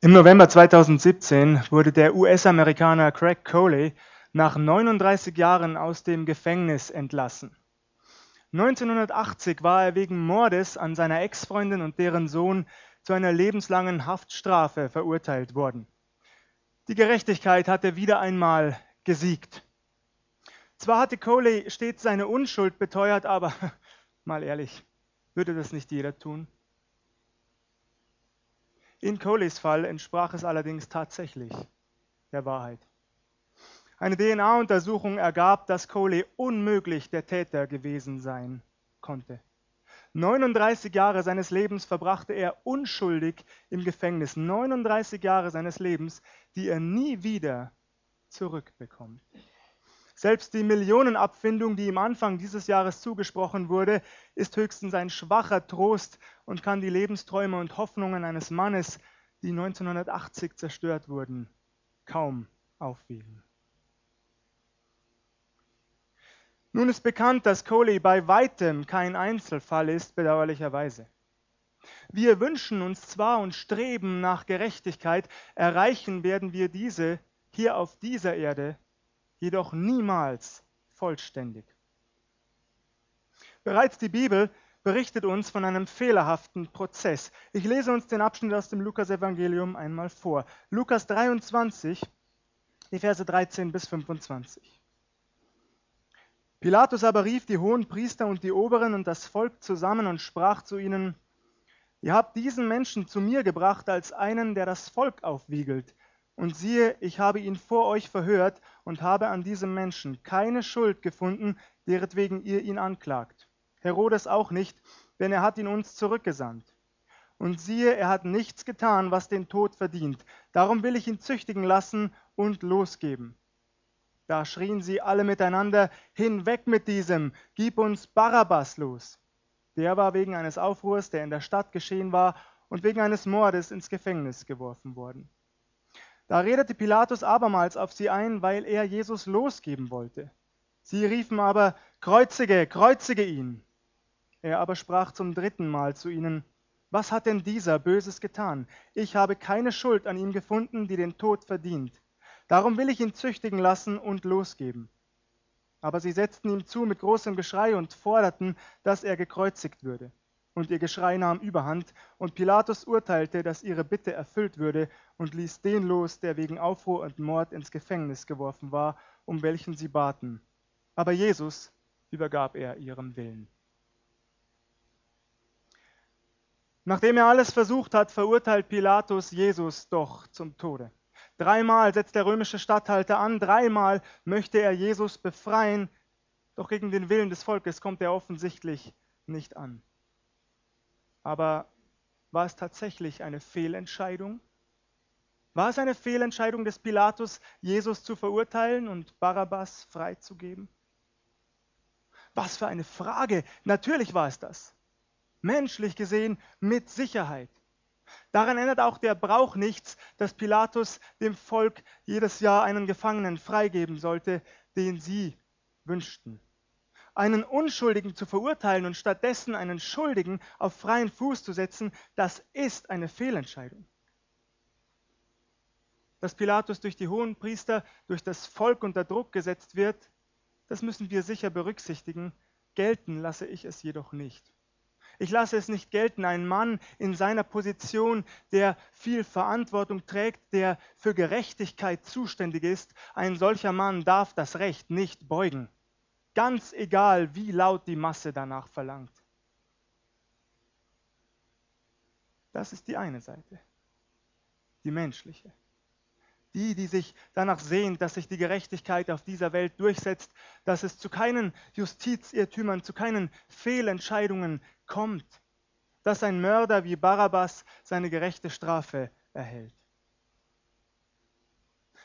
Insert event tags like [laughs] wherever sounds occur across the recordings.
Im November 2017 wurde der US-Amerikaner Craig Coley nach 39 Jahren aus dem Gefängnis entlassen. 1980 war er wegen Mordes an seiner Ex-Freundin und deren Sohn zu einer lebenslangen Haftstrafe verurteilt worden. Die Gerechtigkeit hatte wieder einmal gesiegt. Zwar hatte Coley stets seine Unschuld beteuert, aber [laughs] mal ehrlich, würde das nicht jeder tun? In Coleys Fall entsprach es allerdings tatsächlich der Wahrheit. Eine DNA-Untersuchung ergab, dass Coley unmöglich der Täter gewesen sein konnte. 39 Jahre seines Lebens verbrachte er unschuldig im Gefängnis. 39 Jahre seines Lebens, die er nie wieder zurückbekommt. Selbst die Millionenabfindung, die ihm Anfang dieses Jahres zugesprochen wurde, ist höchstens ein schwacher Trost und kann die Lebensträume und Hoffnungen eines Mannes, die 1980 zerstört wurden, kaum aufwiegen. Nun ist bekannt, dass Coley bei weitem kein Einzelfall ist, bedauerlicherweise. Wir wünschen uns zwar und streben nach Gerechtigkeit, erreichen werden wir diese hier auf dieser Erde jedoch niemals vollständig. Bereits die Bibel berichtet uns von einem fehlerhaften Prozess. Ich lese uns den Abschnitt aus dem Lukas-Evangelium einmal vor. Lukas 23, die Verse 13 bis 25. Pilatus aber rief die hohen Priester und die Oberen und das Volk zusammen und sprach zu ihnen, Ihr habt diesen Menschen zu mir gebracht als einen, der das Volk aufwiegelt. Und siehe, ich habe ihn vor euch verhört und habe an diesem Menschen keine Schuld gefunden, deretwegen ihr ihn anklagt. Herodes auch nicht, denn er hat ihn uns zurückgesandt. Und siehe, er hat nichts getan, was den Tod verdient. Darum will ich ihn züchtigen lassen und losgeben. Da schrien sie alle miteinander, hinweg mit diesem, gib uns Barabbas los. Der war wegen eines Aufruhrs, der in der Stadt geschehen war, und wegen eines Mordes ins Gefängnis geworfen worden. Da redete Pilatus abermals auf sie ein, weil er Jesus losgeben wollte. Sie riefen aber, Kreuzige, kreuzige ihn. Er aber sprach zum dritten Mal zu ihnen, was hat denn dieser Böses getan? Ich habe keine Schuld an ihm gefunden, die den Tod verdient. Darum will ich ihn züchtigen lassen und losgeben. Aber sie setzten ihm zu mit großem Geschrei und forderten, dass er gekreuzigt würde und ihr Geschrei nahm überhand, und Pilatus urteilte, dass ihre Bitte erfüllt würde, und ließ den los, der wegen Aufruhr und Mord ins Gefängnis geworfen war, um welchen sie baten. Aber Jesus übergab er ihrem Willen. Nachdem er alles versucht hat, verurteilt Pilatus Jesus doch zum Tode. Dreimal setzt der römische Statthalter an, dreimal möchte er Jesus befreien, doch gegen den Willen des Volkes kommt er offensichtlich nicht an. Aber war es tatsächlich eine Fehlentscheidung? War es eine Fehlentscheidung des Pilatus, Jesus zu verurteilen und Barabbas freizugeben? Was für eine Frage! Natürlich war es das. Menschlich gesehen mit Sicherheit. Daran ändert auch der Brauch nichts, dass Pilatus dem Volk jedes Jahr einen Gefangenen freigeben sollte, den sie wünschten einen Unschuldigen zu verurteilen und stattdessen einen Schuldigen auf freien Fuß zu setzen, das ist eine Fehlentscheidung. Dass Pilatus durch die hohen Priester, durch das Volk unter Druck gesetzt wird, das müssen wir sicher berücksichtigen. Gelten lasse ich es jedoch nicht. Ich lasse es nicht gelten, ein Mann in seiner Position, der viel Verantwortung trägt, der für Gerechtigkeit zuständig ist, ein solcher Mann darf das Recht nicht beugen ganz egal, wie laut die Masse danach verlangt. Das ist die eine Seite, die menschliche. Die, die sich danach sehnt, dass sich die Gerechtigkeit auf dieser Welt durchsetzt, dass es zu keinen Justizirrtümern, zu keinen Fehlentscheidungen kommt, dass ein Mörder wie Barabbas seine gerechte Strafe erhält.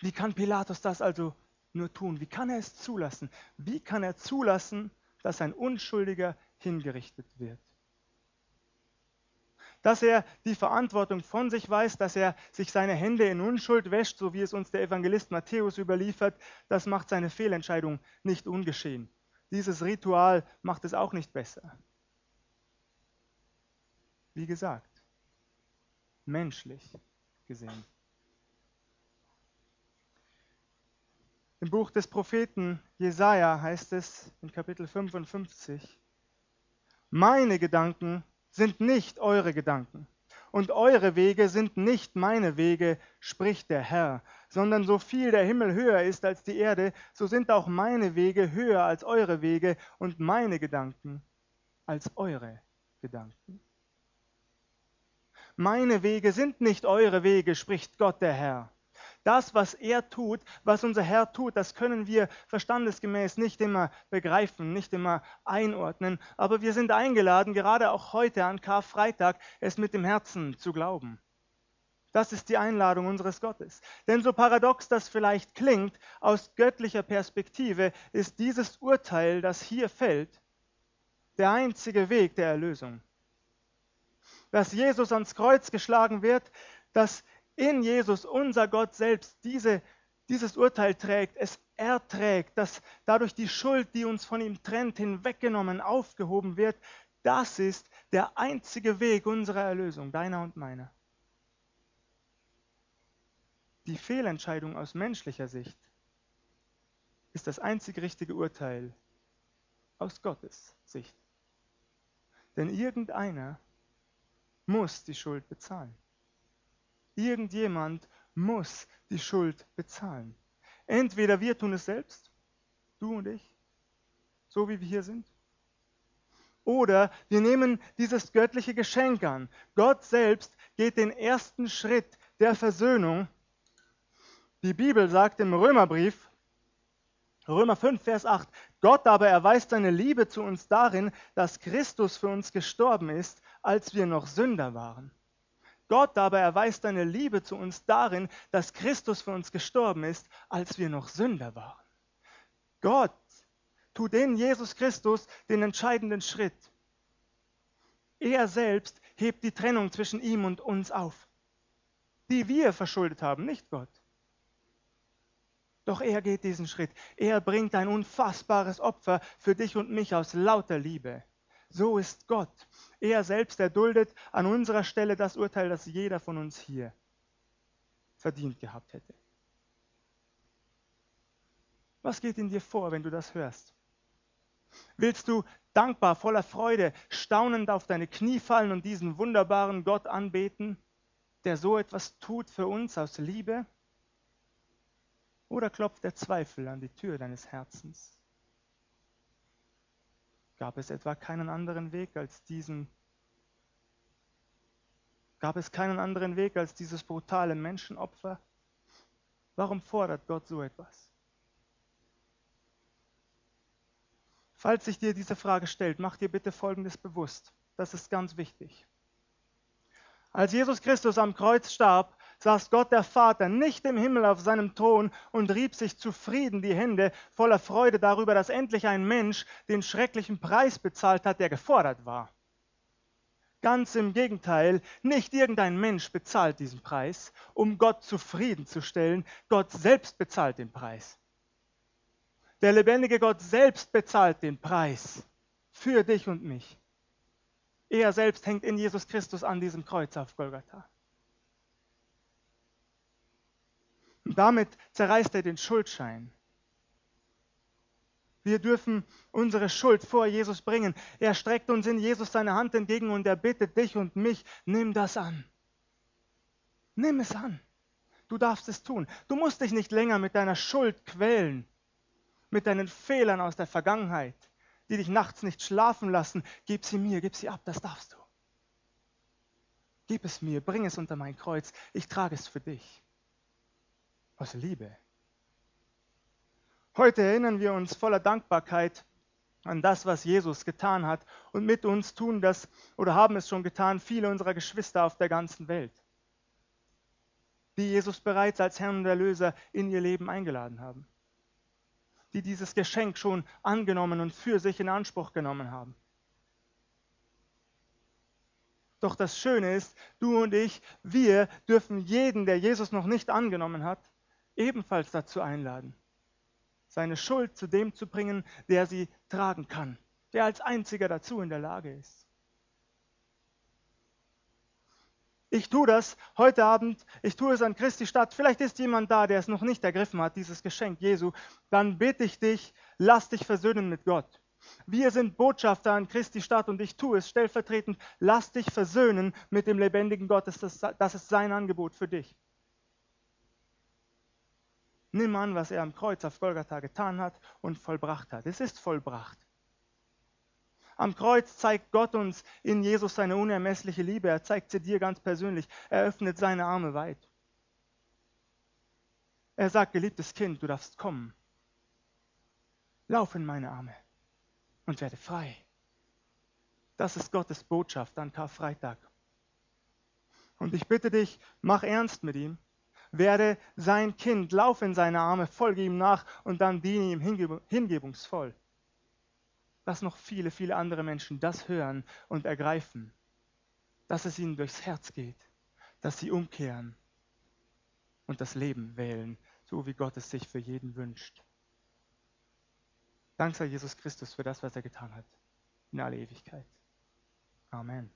Wie kann Pilatus das also nur tun? Wie kann er es zulassen? Wie kann er zulassen, dass ein Unschuldiger hingerichtet wird? Dass er die Verantwortung von sich weiß, dass er sich seine Hände in Unschuld wäscht, so wie es uns der Evangelist Matthäus überliefert, das macht seine Fehlentscheidung nicht ungeschehen. Dieses Ritual macht es auch nicht besser. Wie gesagt, menschlich gesehen. Im Buch des Propheten Jesaja heißt es in Kapitel 55, Meine Gedanken sind nicht eure Gedanken und eure Wege sind nicht meine Wege, spricht der Herr, sondern so viel der Himmel höher ist als die Erde, so sind auch meine Wege höher als eure Wege und meine Gedanken als eure Gedanken. Meine Wege sind nicht eure Wege, spricht Gott der Herr. Das, was er tut, was unser Herr tut, das können wir verstandesgemäß nicht immer begreifen, nicht immer einordnen, aber wir sind eingeladen, gerade auch heute an Karfreitag, es mit dem Herzen zu glauben. Das ist die Einladung unseres Gottes. Denn so paradox das vielleicht klingt, aus göttlicher Perspektive ist dieses Urteil, das hier fällt, der einzige Weg der Erlösung. Dass Jesus ans Kreuz geschlagen wird, dass in Jesus unser Gott selbst diese, dieses Urteil trägt, es erträgt, dass dadurch die Schuld, die uns von ihm trennt, hinweggenommen, aufgehoben wird, das ist der einzige Weg unserer Erlösung, deiner und meiner. Die Fehlentscheidung aus menschlicher Sicht ist das einzig richtige Urteil aus Gottes Sicht. Denn irgendeiner muss die Schuld bezahlen. Irgendjemand muss die Schuld bezahlen. Entweder wir tun es selbst, du und ich, so wie wir hier sind, oder wir nehmen dieses göttliche Geschenk an. Gott selbst geht den ersten Schritt der Versöhnung. Die Bibel sagt im Römerbrief, Römer 5, Vers 8, Gott aber erweist seine Liebe zu uns darin, dass Christus für uns gestorben ist, als wir noch Sünder waren. Gott aber erweist seine Liebe zu uns darin, dass Christus für uns gestorben ist, als wir noch Sünder waren. Gott tut in Jesus Christus den entscheidenden Schritt. Er selbst hebt die Trennung zwischen ihm und uns auf, die wir verschuldet haben, nicht Gott. Doch er geht diesen Schritt. Er bringt ein unfassbares Opfer für dich und mich aus lauter Liebe. So ist Gott. Er selbst erduldet an unserer Stelle das Urteil, das jeder von uns hier verdient gehabt hätte. Was geht in dir vor, wenn du das hörst? Willst du dankbar, voller Freude, staunend auf deine Knie fallen und diesen wunderbaren Gott anbeten, der so etwas tut für uns aus Liebe? Oder klopft der Zweifel an die Tür deines Herzens? Gab es etwa keinen anderen Weg als diesen? Gab es keinen anderen Weg als dieses brutale Menschenopfer? Warum fordert Gott so etwas? Falls sich dir diese Frage stellt, mach dir bitte Folgendes bewusst. Das ist ganz wichtig. Als Jesus Christus am Kreuz starb, saß Gott der Vater nicht im Himmel auf seinem Thron und rieb sich zufrieden die Hände voller Freude darüber, dass endlich ein Mensch den schrecklichen Preis bezahlt hat, der gefordert war. Ganz im Gegenteil, nicht irgendein Mensch bezahlt diesen Preis, um Gott zufriedenzustellen. Gott selbst bezahlt den Preis. Der lebendige Gott selbst bezahlt den Preis für dich und mich. Er selbst hängt in Jesus Christus an diesem Kreuz auf Golgatha. Damit zerreißt er den Schuldschein. Wir dürfen unsere Schuld vor Jesus bringen. Er streckt uns in Jesus seine Hand entgegen und er bittet dich und mich, nimm das an. Nimm es an. Du darfst es tun. Du musst dich nicht länger mit deiner Schuld quälen, mit deinen Fehlern aus der Vergangenheit, die dich nachts nicht schlafen lassen. Gib sie mir, gib sie ab, das darfst du. Gib es mir, bring es unter mein Kreuz, ich trage es für dich aus Liebe. Heute erinnern wir uns voller Dankbarkeit an das, was Jesus getan hat. Und mit uns tun das oder haben es schon getan viele unserer Geschwister auf der ganzen Welt, die Jesus bereits als Herrn und Erlöser in ihr Leben eingeladen haben, die dieses Geschenk schon angenommen und für sich in Anspruch genommen haben. Doch das Schöne ist, du und ich, wir dürfen jeden, der Jesus noch nicht angenommen hat, ebenfalls dazu einladen, seine Schuld zu dem zu bringen, der sie tragen kann, der als einziger dazu in der Lage ist. Ich tue das heute Abend, ich tue es an Christi Stadt. Vielleicht ist jemand da, der es noch nicht ergriffen hat, dieses Geschenk Jesu. Dann bitte ich dich, lass dich versöhnen mit Gott. Wir sind Botschafter an Christi Stadt und ich tue es stellvertretend. Lass dich versöhnen mit dem lebendigen Gott. Das ist sein Angebot für dich. Nimm an, was er am Kreuz auf Golgatha getan hat und vollbracht hat. Es ist vollbracht. Am Kreuz zeigt Gott uns in Jesus seine unermessliche Liebe. Er zeigt sie dir ganz persönlich. Er öffnet seine Arme weit. Er sagt, geliebtes Kind, du darfst kommen. Lauf in meine Arme und werde frei. Das ist Gottes Botschaft an Karfreitag. Und ich bitte dich, mach ernst mit ihm. Werde sein Kind, lauf in seine Arme, folge ihm nach und dann diene ihm hingebungsvoll dass noch viele, viele andere Menschen das hören und ergreifen, dass es ihnen durchs Herz geht, dass sie umkehren und das Leben wählen, so wie Gott es sich für jeden wünscht. Dank sei Jesus Christus für das, was er getan hat, in alle Ewigkeit. Amen.